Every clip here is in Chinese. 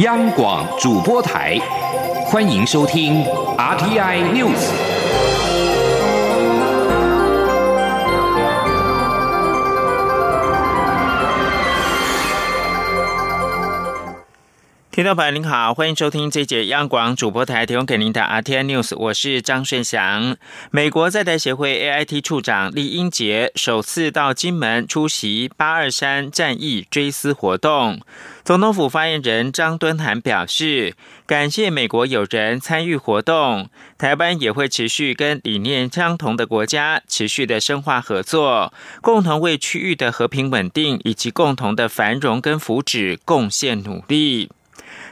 央广主播台，欢迎收听 RTI News。听众朋友您好，欢迎收听这节央广主播台提供给您的 RTI News，我是张顺祥。美国在台协会 AIT 处长李英杰首次到金门出席八二三战役追思活动。总统府发言人张敦涵表示，感谢美国友人参与活动，台湾也会持续跟理念相同的国家持续的深化合作，共同为区域的和平稳定以及共同的繁荣跟福祉贡献努力。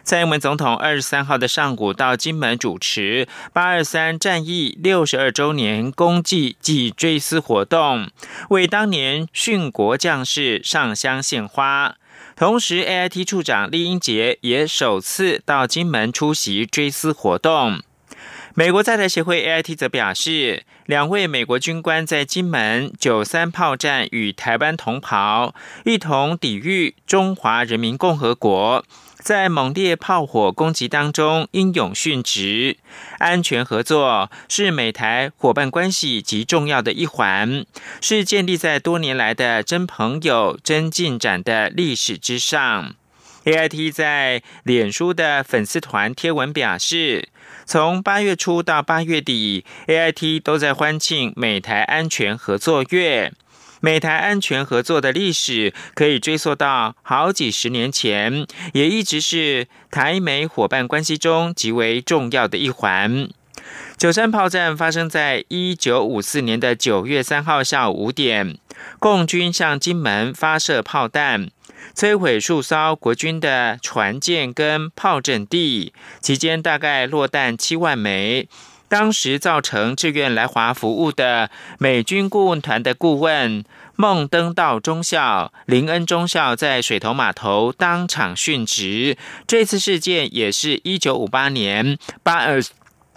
蔡英文总统二十三号的上午到金门主持八二三战役六十二周年公祭暨追思活动，为当年殉国将士上香献花。同时，AIT 处长厉英杰也首次到金门出席追思活动。美国在台协会 AIT 则表示，两位美国军官在金门九三炮战与台湾同袍，一同抵御中华人民共和国。在猛烈炮火攻击当中英勇殉职，安全合作是美台伙伴关系极重要的一环，是建立在多年来的真朋友、真进展的历史之上。A I T 在脸书的粉丝团贴文表示，从八月初到八月底，A I T 都在欢庆美台安全合作月。美台安全合作的历史可以追溯到好几十年前，也一直是台美伙伴关系中极为重要的一环。九三炮战发生在一九五四年的九月三号下午五点，共军向金门发射炮弹，摧毁数艘国军的船舰跟炮阵地，期间大概落弹七万枚。当时造成志愿来华服务的美军顾问团的顾问孟登道中校、林恩中校在水头码头当场殉职。这次事件也是一九五八年八二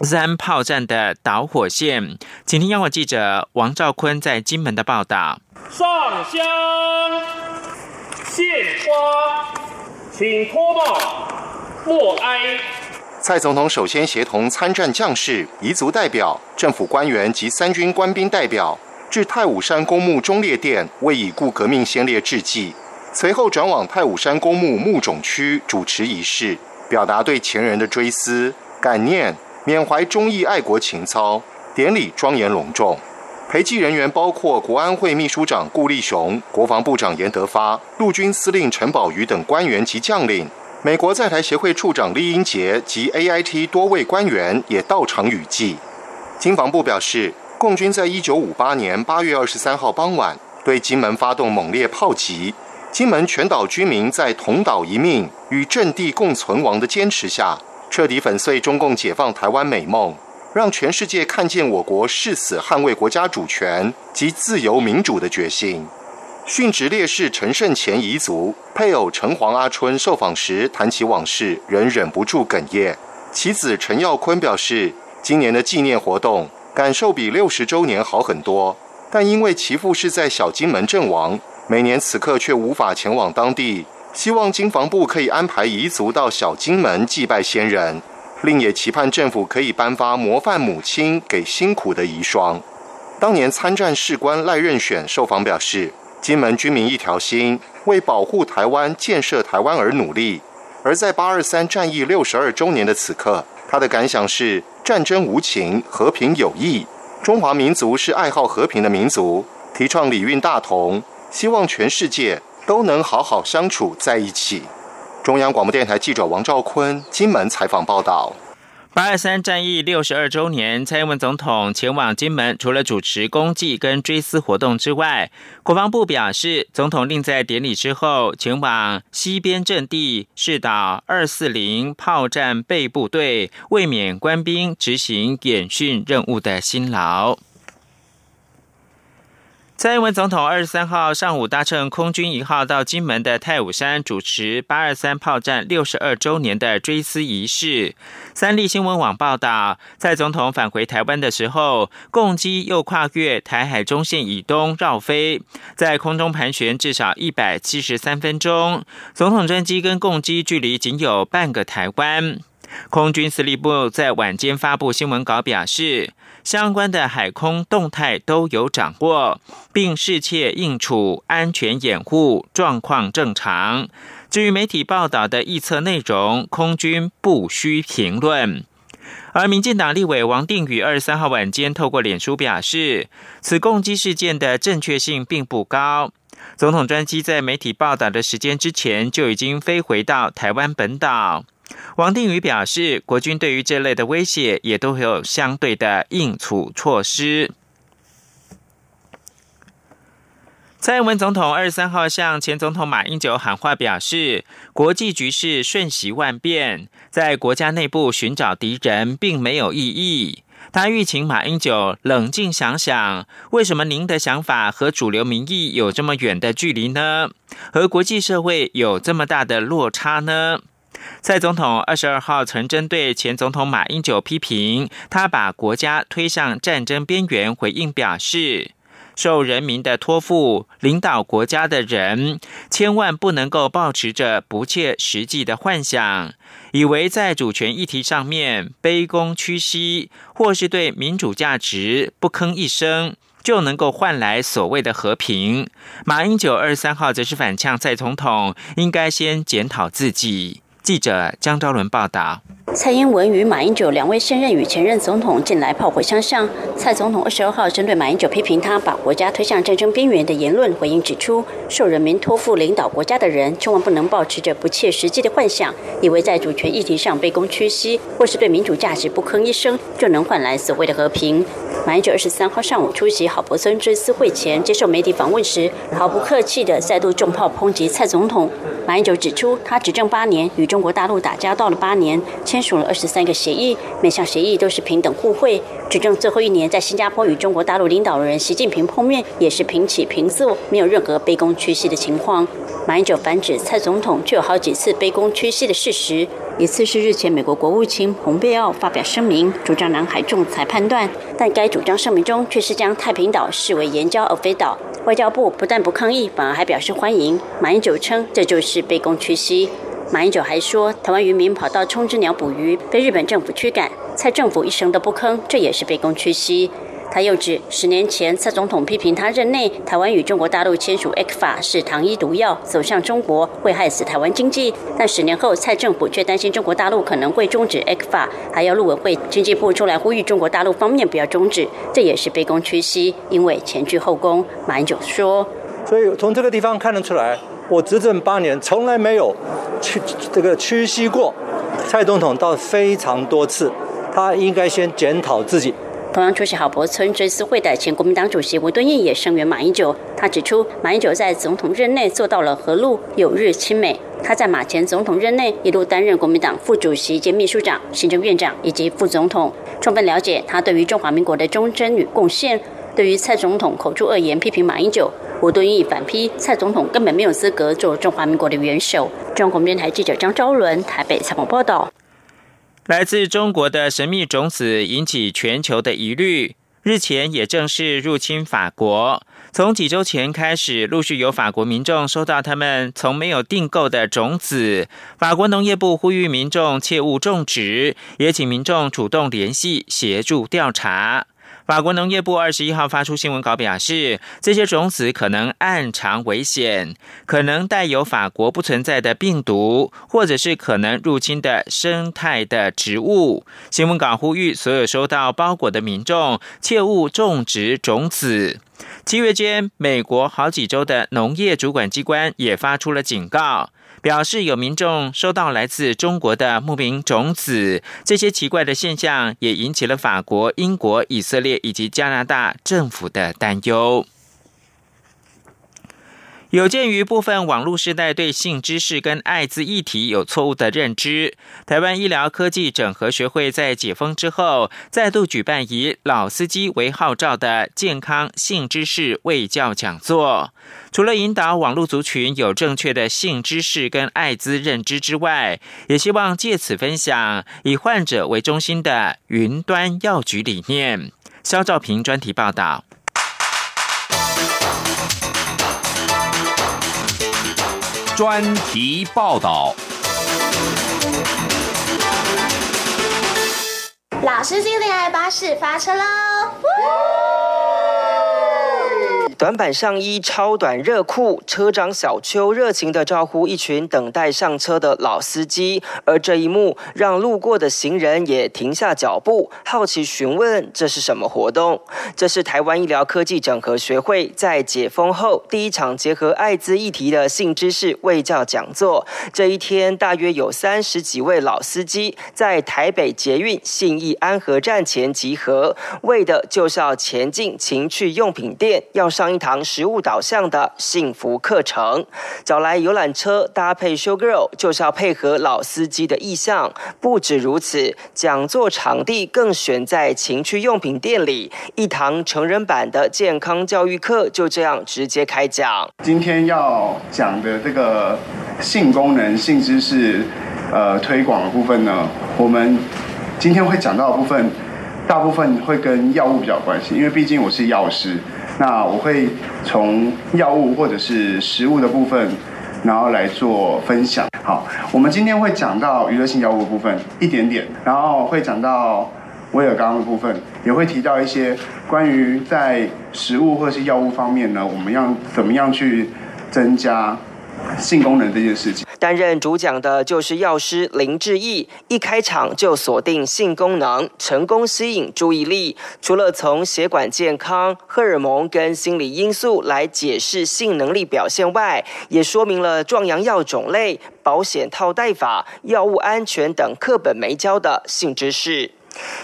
三炮战的导火线。请听央广记者王兆坤在金门的报道。上香献花，请脱帽默哀。蔡总统首先协同参战将士、彝族代表、政府官员及三军官兵代表，至太武山公墓忠烈殿为已故革命先烈致祭。随后转往太武山公墓墓冢区主持仪式，表达对前人的追思、感念、缅怀忠义爱国情操。典礼庄严隆重，陪祭人员包括国安会秘书长顾立雄、国防部长严德发、陆军司令陈宝瑜等官员及将领。美国在台协会处长厉英杰及 AIT 多位官员也到场雨祭。经防部表示，共军在一九五八年八月二十三号傍晚对金门发动猛烈炮击，金门全岛居民在同岛一命与阵地共存亡的坚持下，彻底粉碎中共解放台湾美梦，让全世界看见我国誓死捍卫国家主权及自由民主的决心。殉职烈士陈胜前彝族配偶陈黄阿春受访时谈起往事，仍忍不住哽咽。其子陈耀坤表示，今年的纪念活动感受比六十周年好很多，但因为其父是在小金门阵亡，每年此刻却无法前往当地。希望经防部可以安排彝族到小金门祭拜先人，另也期盼政府可以颁发模范母亲给辛苦的遗孀。当年参战士官赖任选受访表示。金门军民一条心，为保护台湾、建设台湾而努力。而在八二三战役六十二周年的此刻，他的感想是：战争无情，和平有益。中华民族是爱好和平的民族，提倡礼运大同，希望全世界都能好好相处在一起。中央广播电台记者王兆坤金门采访报道。八二三战役六十二周年，蔡英文总统前往金门，除了主持公祭跟追思活动之外，国防部表示，总统另在典礼之后前往西边阵地，视导二四零炮战备部队，卫冕官兵执行演训任务的辛劳。蔡英文总统二十三号上午搭乘空军一号到金门的太武山主持八二三炮战六十二周年的追思仪式。三立新闻网报道，在总统返回台湾的时候，共机又跨越台海中线以东绕飞，在空中盘旋至少一百七十三分钟。总统专机跟共机距离仅有半个台湾。空军司令部在晚间发布新闻稿表示，相关的海空动态都有掌握，并适切应处，安全掩护状况正常。至于媒体报道的预测内容，空军不需评论。而民进党立委王定宇二十三号晚间透过脸书表示，此攻击事件的正确性并不高。总统专机在媒体报道的时间之前就已经飞回到台湾本岛。王定宇表示，国军对于这类的威胁也都有相对的应处措施。蔡英文总统二十三号向前总统马英九喊话，表示国际局势瞬息万变，在国家内部寻找敌人并没有意义。他欲请马英九冷静想想，为什么您的想法和主流民意有这么远的距离呢？和国际社会有这么大的落差呢？蔡总统二十二号曾针对前总统马英九批评他把国家推向战争边缘，回应表示：受人民的托付领导国家的人，千万不能够抱持着不切实际的幻想，以为在主权议题上面卑躬屈膝，或是对民主价值不吭一声，就能够换来所谓的和平。马英九二十三号则是反呛蔡总统，应该先检讨自己。记者江昭伦报道。蔡英文与马英九两位现任与前任总统近来炮火相向。蔡总统二十二号针对马英九批评他把国家推向战争边缘的言论回应指出，受人民托付领导国家的人，千万不能保持着不切实际的幻想，以为在主权议题上卑躬屈膝，或是对民主价值不吭一声，就能换来所谓的和平。马英九二十三号上午出席郝柏村追思会前接受媒体访问时，毫不客气地再度重炮抨击蔡总统。马英九指出，他执政八年，与中国大陆打交道了八年，签。署了二十三个协议，每项协议都是平等互惠。执政最后一年，在新加坡与中国大陆领导人习近平碰面，也是平起平坐，没有任何卑躬屈膝的情况。马英九反指蔡总统就有好几次卑躬屈膝的事实，一次是日前美国国务卿蓬佩奥发表声明，主张南海仲裁判断，但该主张声明中却是将太平岛视为岩礁而非岛。外交部不但不抗议，反而还表示欢迎。马英九称这就是卑躬屈膝。马英九还说，台湾渔民跑到冲之鸟捕鱼，被日本政府驱赶，蔡政府一声都不吭，这也是卑躬屈膝。他又指，十年前蔡总统批评他任内台湾与中国大陆签署 X 法是糖衣毒药，走向中国会害死台湾经济。但十年后，蔡政府却担心中国大陆可能会终止 X 法，还要陆委会、经济部出来呼吁中国大陆方面不要终止，这也是卑躬屈膝，因为前倨后恭。马英九说，所以从这个地方看得出来。我执政八年，从来没有屈这个屈膝过。蔡总统倒非常多次，他应该先检讨自己。同样出席郝柏村追思会的前国民党主席吴敦义也声援马英九。他指出，马英九在总统任内做到了和陆友日亲美。他在马前总统任内一路担任国民党副主席兼秘书长、行政院长以及副总统，充分了解他对于中华民国的忠贞与贡献。对于蔡总统口出恶言批评马英九。吴敦义反批蔡总统根本没有资格做中华民国的元首。中国电台记者张昭伦台北采访报道。来自中国的神秘种子引起全球的疑虑，日前也正式入侵法国。从几周前开始，陆续有法国民众收到他们从没有订购的种子。法国农业部呼吁民众切勿种植，也请民众主动联系协助调查。法国农业部二十一号发出新闻稿表示，这些种子可能暗藏危险，可能带有法国不存在的病毒，或者是可能入侵的生态的植物。新闻稿呼吁所有收到包裹的民众切勿种植种子。七月间，美国好几州的农业主管机关也发出了警告。表示有民众收到来自中国的牧民种子，这些奇怪的现象也引起了法国、英国、以色列以及加拿大政府的担忧。有鉴于部分网络时代对性知识跟艾滋议题有错误的认知，台湾医疗科技整合学会在解封之后，再度举办以“老司机”为号召的健康性知识卫教讲座。除了引导网络族群有正确的性知识跟艾滋认知之外，也希望借此分享以患者为中心的云端药局理念。肖兆平专题报道。专题报道。老司机恋爱巴士发车喽！短版上衣、超短热裤，车长小邱热情地招呼一群等待上车的老司机，而这一幕让路过的行人也停下脚步，好奇询问这是什么活动。这是台湾医疗科技整合学会在解封后第一场结合艾滋议题的性知识卫教讲座。这一天，大约有三十几位老司机在台北捷运信义安和站前集合，为的就是要前进情趣用品店，要上。一堂食物导向的幸福课程，找来游览车搭配 s h o girl，就是要配合老司机的意向。不止如此，讲座场地更选在情趣用品店里，一堂成人版的健康教育课就这样直接开讲。今天要讲的这个性功能、性知识，呃，推广的部分呢，我们今天会讲到的部分，大部分会跟药物比较关系，因为毕竟我是药师。那我会从药物或者是食物的部分，然后来做分享。好，我们今天会讲到娱乐性药物的部分一点点，然后会讲到威尔刚的部分，也会提到一些关于在食物或是药物方面呢，我们要怎么样去增加。性功能这件事情，担任主讲的就是药师林志毅，一开场就锁定性功能，成功吸引注意力。除了从血管健康、荷尔蒙跟心理因素来解释性能力表现外，也说明了壮阳药种类、保险套戴法、药物安全等课本没教的性知识。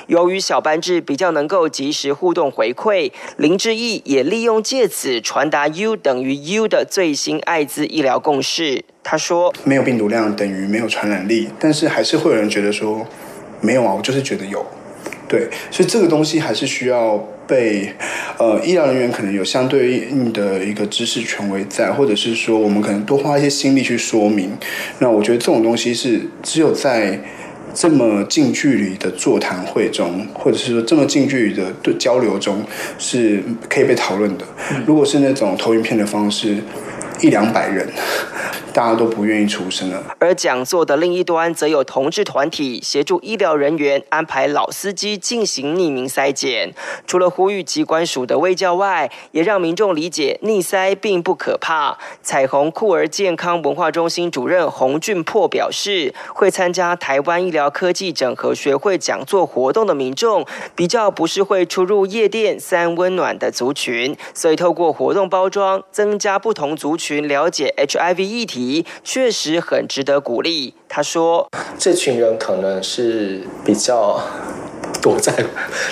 由于小班制比较能够及时互动回馈，林志毅也利用借此传达 U 等于 U 的最新艾滋医疗共识。他说：“没有病毒量等于没有传染力，但是还是会有人觉得说没有啊，我就是觉得有。对，所以这个东西还是需要被呃医疗人员可能有相对应的一个知识权威在，或者是说我们可能多花一些心力去说明。那我觉得这种东西是只有在。”这么近距离的座谈会中，或者是说这么近距离的对交流中，是可以被讨论的。如果是那种投影片的方式，一两百人。大家都不愿意出声了。而讲座的另一端，则有同志团体协助医疗人员安排老司机进行匿名筛检。除了呼吁机关署的卫教外，也让民众理解逆筛并不可怕。彩虹酷儿健康文化中心主任洪俊破表示，会参加台湾医疗科技整合学会讲座活动的民众，比较不是会出入夜店、三温暖的族群，所以透过活动包装，增加不同族群了解 HIV 议题。确实很值得鼓励。他说：“这群人可能是比较躲在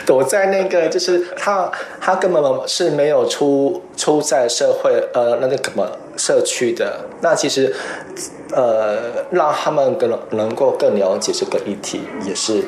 躲在那个，就是他他根本是没有出出在社会呃那个什么社区的。那其实呃让他们更能够更了解这个议题，也是。”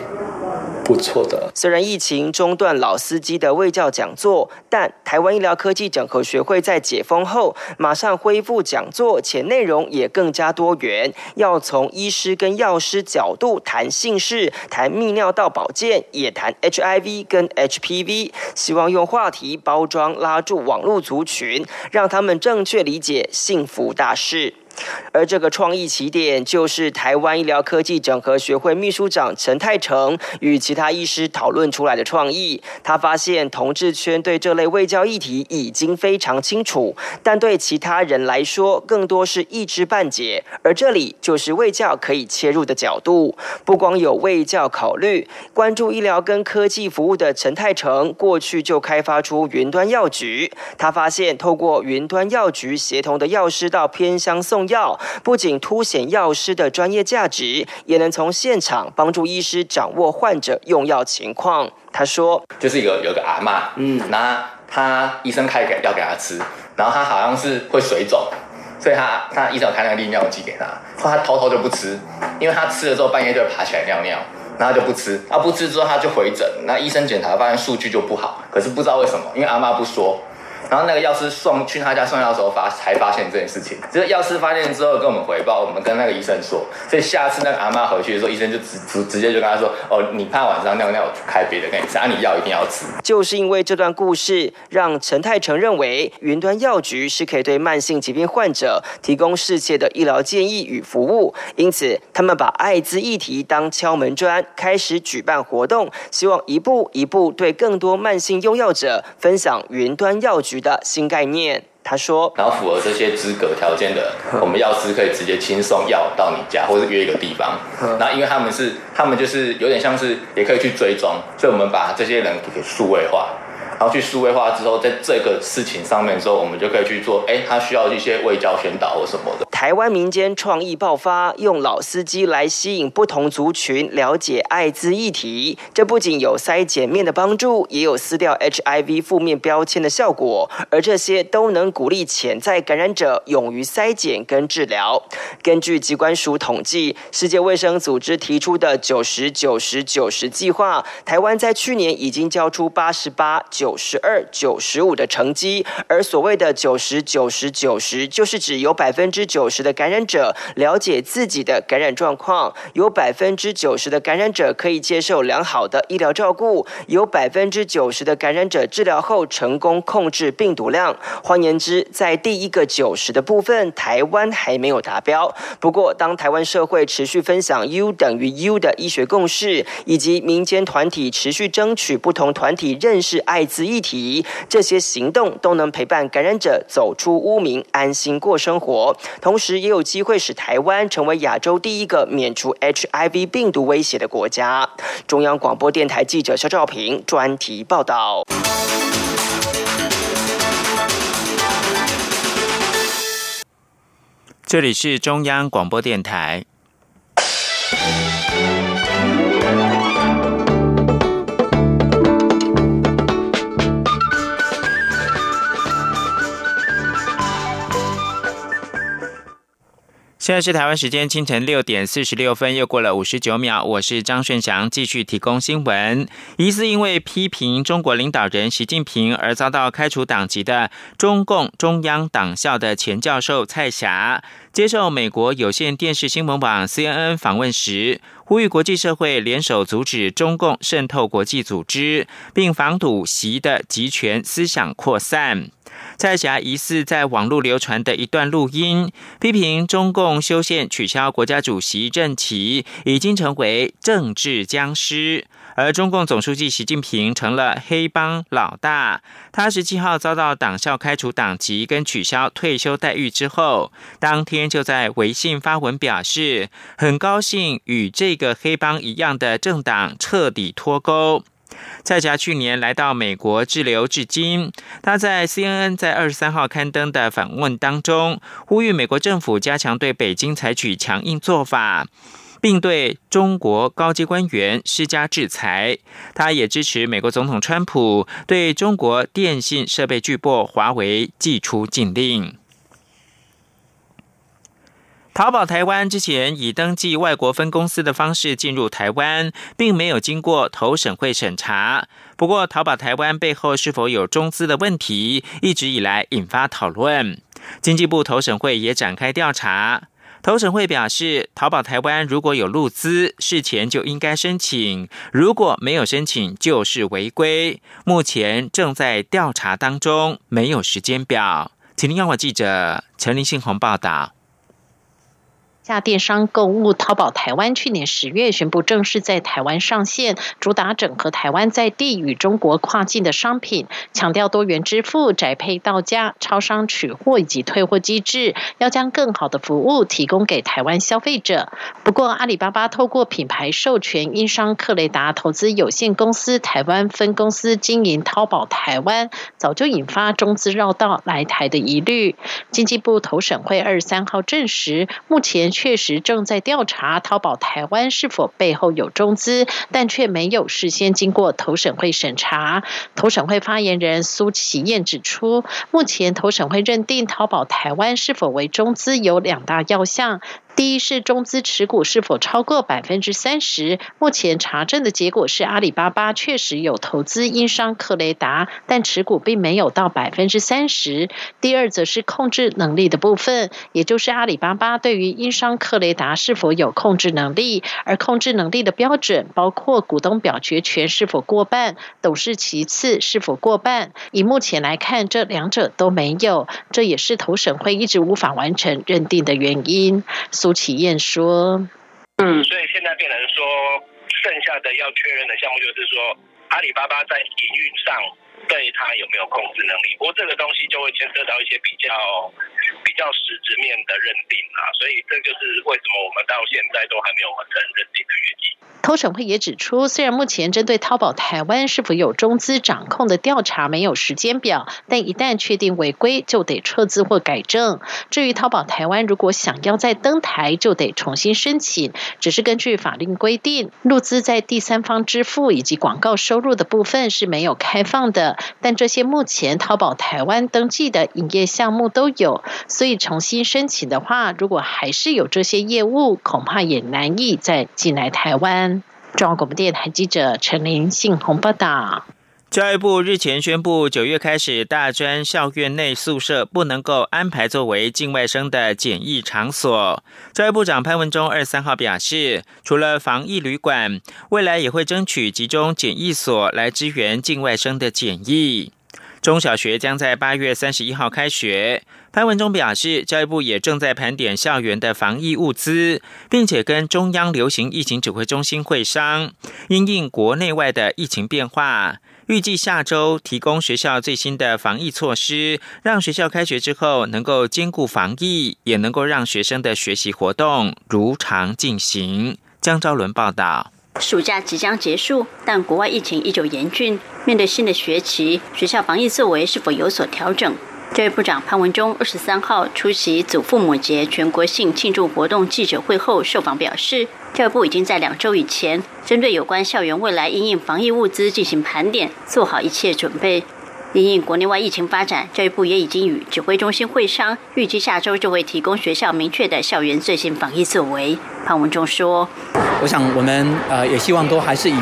不错的。虽然疫情中断老司机的卫教讲座，但台湾医疗科技整合学会在解封后马上恢复讲座，且内容也更加多元。要从医师跟药师角度谈性事、谈泌尿道保健，也谈 HIV 跟 HPV，希望用话题包装拉住网络族群，让他们正确理解幸福大事。而这个创意起点，就是台湾医疗科技整合学会秘书长陈泰成与其他医师讨论出来的创意。他发现同志圈对这类卫教议题已经非常清楚，但对其他人来说，更多是一知半解。而这里就是卫教可以切入的角度。不光有卫教考虑，关注医疗跟科技服务的陈泰成，过去就开发出云端药局。他发现，透过云端药局协同的药师到偏乡送。药不仅凸显药师的专业价值，也能从现场帮助医师掌握患者用药情况。他说：“就是有有个阿妈，嗯，那他医生开给药给他吃，然后他好像是会水肿，所以他他医生开那个利尿剂给他，他偷偷就不吃，因为他吃了之后半夜就会爬起来尿尿，然后就不吃，啊不吃之后他就回诊，那医生检查发现数据就不好，可是不知道为什么，因为阿妈不说。然后那个药师送去他家送药的时候发才发现这件事情，就是药师发现之后跟我们回报，我们跟那个医生说，所以下次那个阿妈回去的时候，医生就直直直接就跟他说，哦，你怕晚上尿尿，开别的给你吃，啊，你药一定要吃。就是因为这段故事，让陈泰成认为云端药局是可以对慢性疾病患者提供世界的医疗建议与服务，因此他们把艾滋议题当敲门砖，开始举办活动，希望一步一步对更多慢性用药者分享云端药局。的新概念，他说，然后符合这些资格条件的，我们药师可以直接轻松药到你家，或者约一个地方。那因为他们是，他们就是有点像是也可以去追踪，所以我们把这些人给数位化。然后去数位化之后，在这个事情上面之后，我们就可以去做。哎，他需要一些卫教宣导或什么的。台湾民间创意爆发，用老司机来吸引不同族群了解艾滋议题。这不仅有筛检面的帮助，也有撕掉 HIV 负面标签的效果。而这些都能鼓励潜在感染者勇于筛检跟治疗。根据机关署统计，世界卫生组织提出的九十九十九十计划，台湾在去年已经交出八十八九。九十二、九十五的成绩，而所谓的九十九十九十，就是指有百分之九十的感染者了解自己的感染状况，有百分之九十的感染者可以接受良好的医疗照顾，有百分之九十的感染者治疗后成功控制病毒量。换言之，在第一个九十的部分，台湾还没有达标。不过，当台湾社会持续分享 U 等于 U 的医学共识，以及民间团体持续争取不同团体认识艾滋。议题，这些行动都能陪伴感染者走出污名，安心过生活，同时也有机会使台湾成为亚洲第一个免除 HIV 病毒威胁的国家。中央广播电台记者肖兆平专题报道。这里是中央广播电台。现在是台湾时间清晨六点四十六分，又过了五十九秒。我是张顺祥，继续提供新闻。疑似因为批评中国领导人习近平而遭到开除党籍的中共中央党校的前教授蔡霞，接受美国有线电视新闻网 CNN 访问时，呼吁国际社会联手阻止中共渗透国际组织，并防堵习的集权思想扩散。蔡霞疑似在网络流传的一段录音，批评中共修宪取消国家主席任期，已经成为政治僵尸，而中共总书记习近平成了黑帮老大。他十七号遭到党校开除党籍跟取消退休待遇之后，当天就在微信发文表示，很高兴与这个黑帮一样的政党彻底脱钩。蔡霞去年来到美国滞留至今。他在 CNN 在二十三号刊登的访问当中，呼吁美国政府加强对北京采取强硬做法，并对中国高级官员施加制裁。他也支持美国总统川普对中国电信设备巨擘华为寄出禁令。淘宝台湾之前以登记外国分公司的方式进入台湾，并没有经过投审会审查。不过，淘宝台湾背后是否有中资的问题，一直以来引发讨论。经济部投审会也展开调查。投审会表示，淘宝台湾如果有入资，事前就应该申请；如果没有申请，就是违规。目前正在调查当中，没有时间表。请听央广记者陈林信宏报道。下电商购物淘宝台湾去年十月宣布正式在台湾上线，主打整合台湾在地与中国跨境的商品，强调多元支付、宅配到家、超商取货以及退货机制，要将更好的服务提供给台湾消费者。不过，阿里巴巴透过品牌授权英商克雷达投资有限公司台湾分公司经营淘宝台湾，早就引发中资绕道来台的疑虑。经济部投审会二十三号证实，目前。确实正在调查淘宝台湾是否背后有中资，但却没有事先经过投审会审查。投审会发言人苏启燕指出，目前投审会认定淘宝台湾是否为中资有两大要项。第一是中资持股是否超过百分之三十？目前查证的结果是阿里巴巴确实有投资英商克雷达，但持股并没有到百分之三十。第二则是控制能力的部分，也就是阿里巴巴对于英商克雷达是否有控制能力，而控制能力的标准包括股东表决权是否过半，董事其次是否过半。以目前来看，这两者都没有，这也是投审会一直无法完成认定的原因。苏启燕说：“嗯，所以现在变成说，剩下的要确认的项目就是说，阿里巴巴在营运上对它有没有控制能力。不过这个东西就会牵涉到一些比较比较实质面的认定啊，所以这就是为什么我们到现在都还没有完成认定的原因。”投审会也指出，虽然目前针对淘宝台湾是否有中资掌控的调查没有时间表，但一旦确定违规，就得撤资或改正。至于淘宝台湾如果想要再登台，就得重新申请。只是根据法令规定，入资在第三方支付以及广告收入的部分是没有开放的。但这些目前淘宝台湾登记的营业项目都有，所以重新申请的话，如果还是有这些业务，恐怕也难以再进来台湾。中央广播电台记者陈林信洪报道。教育部日前宣布，九月开始，大专校院内宿舍不能够安排作为境外生的检疫场所。教育部长潘文忠二三号表示，除了防疫旅馆，未来也会争取集中检疫所来支援境外生的检疫。中小学将在八月三十一号开学。潘文忠表示，教育部也正在盘点校园的防疫物资，并且跟中央流行疫情指挥中心会商，因应国内外的疫情变化，预计下周提供学校最新的防疫措施，让学校开学之后能够兼顾防疫，也能够让学生的学习活动如常进行。江昭伦报道。暑假即将结束，但国外疫情依旧严峻。面对新的学期，学校防疫作为是否有所调整？教育部长潘文忠二十三号出席祖父母节全国性庆祝活动记者会后受访表示，教育部已经在两周以前，针对有关校园未来应应防疫物资进行盘点，做好一切准备。因应国内外疫情发展，教育部也已经与指挥中心会商，预计下周就会提供学校明确的校园最新防疫作为。潘文忠说：“我想我们呃也希望都还是以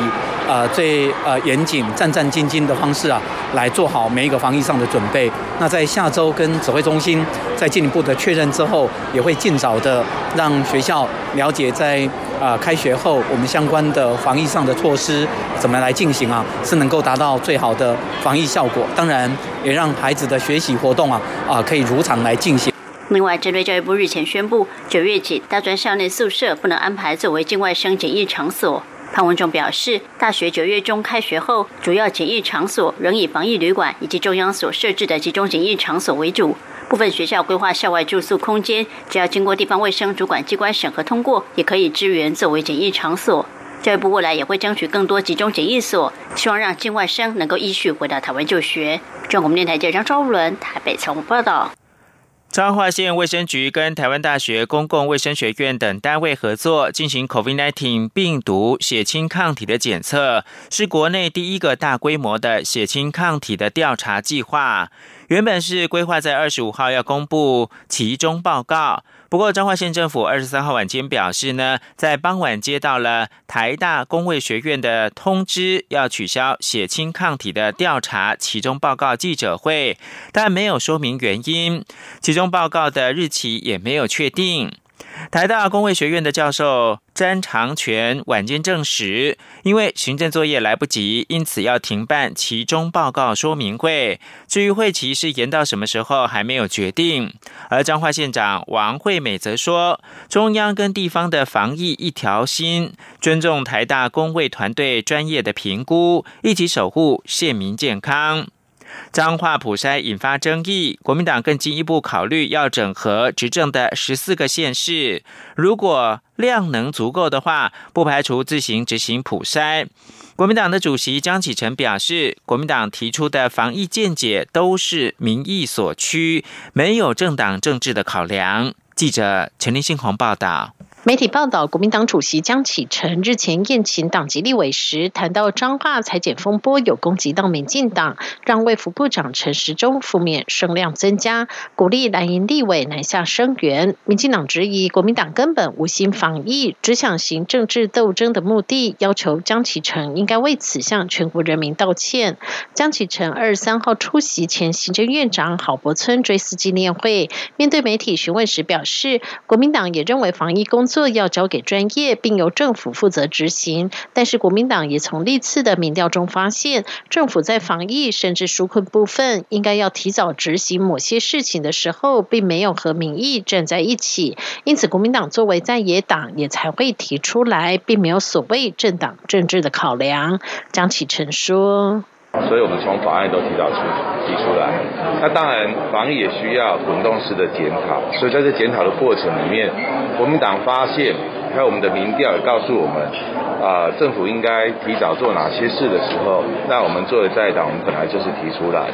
呃最呃严谨、战战兢兢的方式啊，来做好每一个防疫上的准备。那在下周跟指挥中心在进一步的确认之后，也会尽早的让学校了解在。”啊，开学后我们相关的防疫上的措施怎么来进行啊？是能够达到最好的防疫效果，当然也让孩子的学习活动啊啊可以如常来进行。另外，针对教育部日前宣布，九月起大专校内宿舍不能安排作为境外生检疫场所，潘文忠表示，大学九月中开学后，主要检疫场所仍以防疫旅馆以及中央所设置的集中检疫场所为主。部分学校规划校外住宿空间，只要经过地方卫生主管机关审核通过，也可以支援作为检疫场所。教育部未来也会争取更多集中检疫所，希望让境外生能够依序回到台湾就学。中国电台记者张昭伦台北采访报道。彰化县卫生局跟台湾大学公共卫生学院等单位合作，进行 COVID-19 病毒血清抗体的检测，是国内第一个大规模的血清抗体的调查计划。原本是规划在二十五号要公布其中报告，不过彰化县政府二十三号晚间表示呢，在傍晚接到了台大工卫学院的通知，要取消血清抗体的调查其中报告记者会，但没有说明原因，其中报告的日期也没有确定。台大工卫学院的教授詹长全晚间证实，因为行政作业来不及，因此要停办其中报告说明会。至于会期是延到什么时候，还没有决定。而彰化县长王惠美则说，中央跟地方的防疫一条心，尊重台大工卫团队专业的评估，一起守护县民健康。脏话普筛引发争议，国民党更进一步考虑要整合执政的十四个县市，如果量能足够的话，不排除自行执行普筛。国民党的主席江启臣表示，国民党提出的防疫见解都是民意所趋，没有政党政治的考量。记者陈立信宏报道。媒体报道，国民党主席江启臣日前宴请党籍立委时，谈到彰化裁剪风波有攻击到民进党，让卫福部长陈时中负面声量增加，鼓励蓝营立委南下声援。民进党质疑国民党根本无心防疫，只想行政治斗争的目的，要求江启臣应该为此向全国人民道歉。江启臣二十三号出席前行政院长郝柏村追思纪念会，面对媒体询问时表示，国民党也认为防疫工。作要交给专业，并由政府负责执行。但是国民党也从历次的民调中发现，政府在防疫甚至纾困部分，应该要提早执行某些事情的时候，并没有和民意站在一起。因此，国民党作为在野党，也才会提出来，并没有所谓政党政治的考量。张启成说。所以我们从法案都提早出提出来，那当然防疫也需要滚动式的检讨，所以在这检讨的过程里面，国民党发现，还有我们的民调也告诉我们，啊，政府应该提早做哪些事的时候，那我们作为在党，我们本来就是提出来，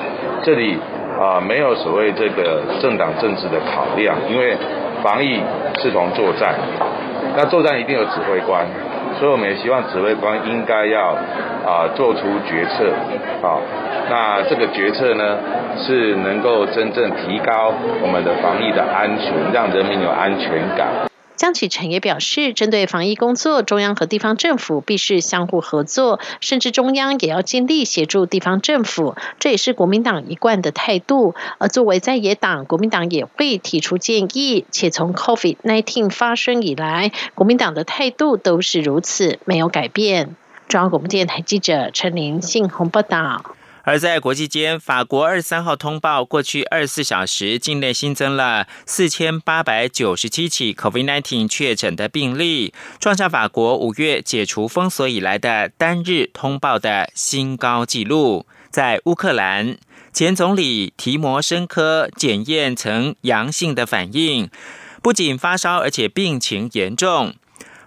这里啊没有所谓这个政党政治的考量，因为防疫是从作战，那作战一定有指挥官。所以我们也希望指挥官应该要啊做出决策，啊，那这个决策呢是能够真正提高我们的防疫的安全，让人民有安全感。江启臣也表示，针对防疫工作，中央和地方政府必是相互合作，甚至中央也要尽力协助地方政府，这也是国民党一贯的态度。而作为在野党，国民党也会提出建议，且从 COVID-19 发生以来，国民党的态度都是如此，没有改变。中央广播电台记者陈琳信鸿报道。而在国际间，法国二十三号通报，过去二十四小时境内新增了四千八百九十七起 COVID-19 确诊的病例，创下法国五月解除封锁以来的单日通报的新高纪录。在乌克兰，前总理提摩申科检验呈阳性的反应，不仅发烧，而且病情严重。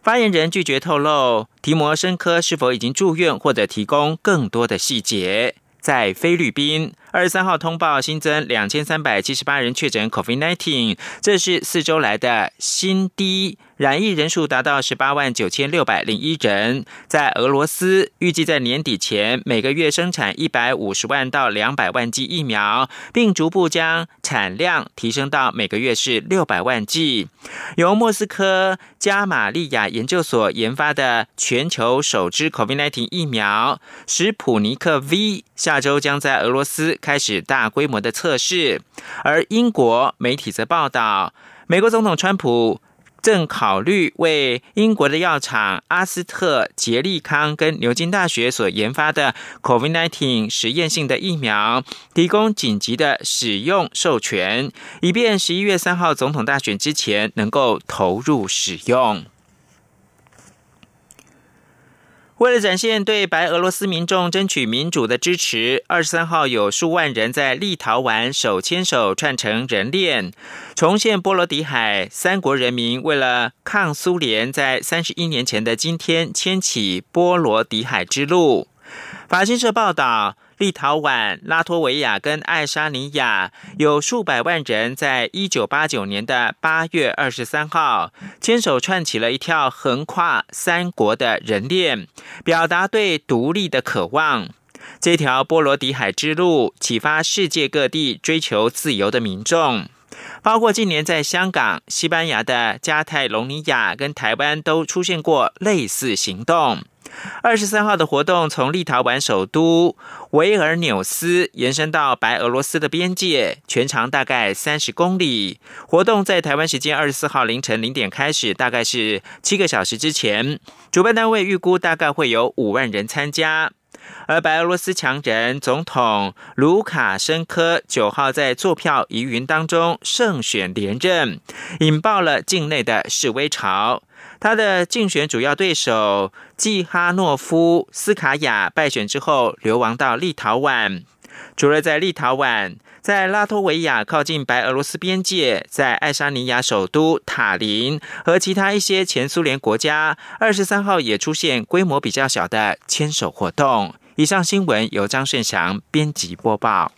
发言人拒绝透露提摩申科是否已经住院，或者提供更多的细节。在菲律宾，二十三号通报新增两千三百七十八人确诊 COVID-19，这是四周来的新低。染疫人数达到十八万九千六百零一人。在俄罗斯，预计在年底前每个月生产一百五十万到两百万剂疫苗，并逐步将产量提升到每个月是六百万剂。由莫斯科加玛利亚研究所研发的全球首支 COVID-19 疫苗史普尼克 V，下周将在俄罗斯开始大规模的测试。而英国媒体则报道，美国总统川普。正考虑为英国的药厂阿斯特杰利康跟牛津大学所研发的 COVID-19 实验性的疫苗提供紧急的使用授权，以便十一月三号总统大选之前能够投入使用。为了展现对白俄罗斯民众争取民主的支持，二十三号有数万人在立陶宛手牵手串成人链，重现波罗的海三国人民为了抗苏联，在三十一年前的今天牵起波罗的海之路。法新社报道。立陶宛、拉脱维亚跟爱沙尼亚有数百万人，在一九八九年的八月二十三号牵手串起了一条横跨三国的人链，表达对独立的渴望。这条波罗的海之路启发世界各地追求自由的民众，包括近年在香港、西班牙的加泰隆尼亚跟台湾都出现过类似行动。二十三号的活动从立陶宛首都维尔纽斯延伸到白俄罗斯的边界，全长大概三十公里。活动在台湾时间二十四号凌晨零点开始，大概是七个小时之前。主办单位预估大概会有五万人参加。而白俄罗斯强人总统卢卡申科九号在坐票疑云当中胜选连任，引爆了境内的示威潮。他的竞选主要对手季哈诺夫斯卡亚败选之后流亡到立陶宛。除了在立陶宛，在拉脱维亚靠近白俄罗斯边界，在爱沙尼亚首都塔林和其他一些前苏联国家，二十三号也出现规模比较小的牵手活动。以上新闻由张顺祥编辑播报。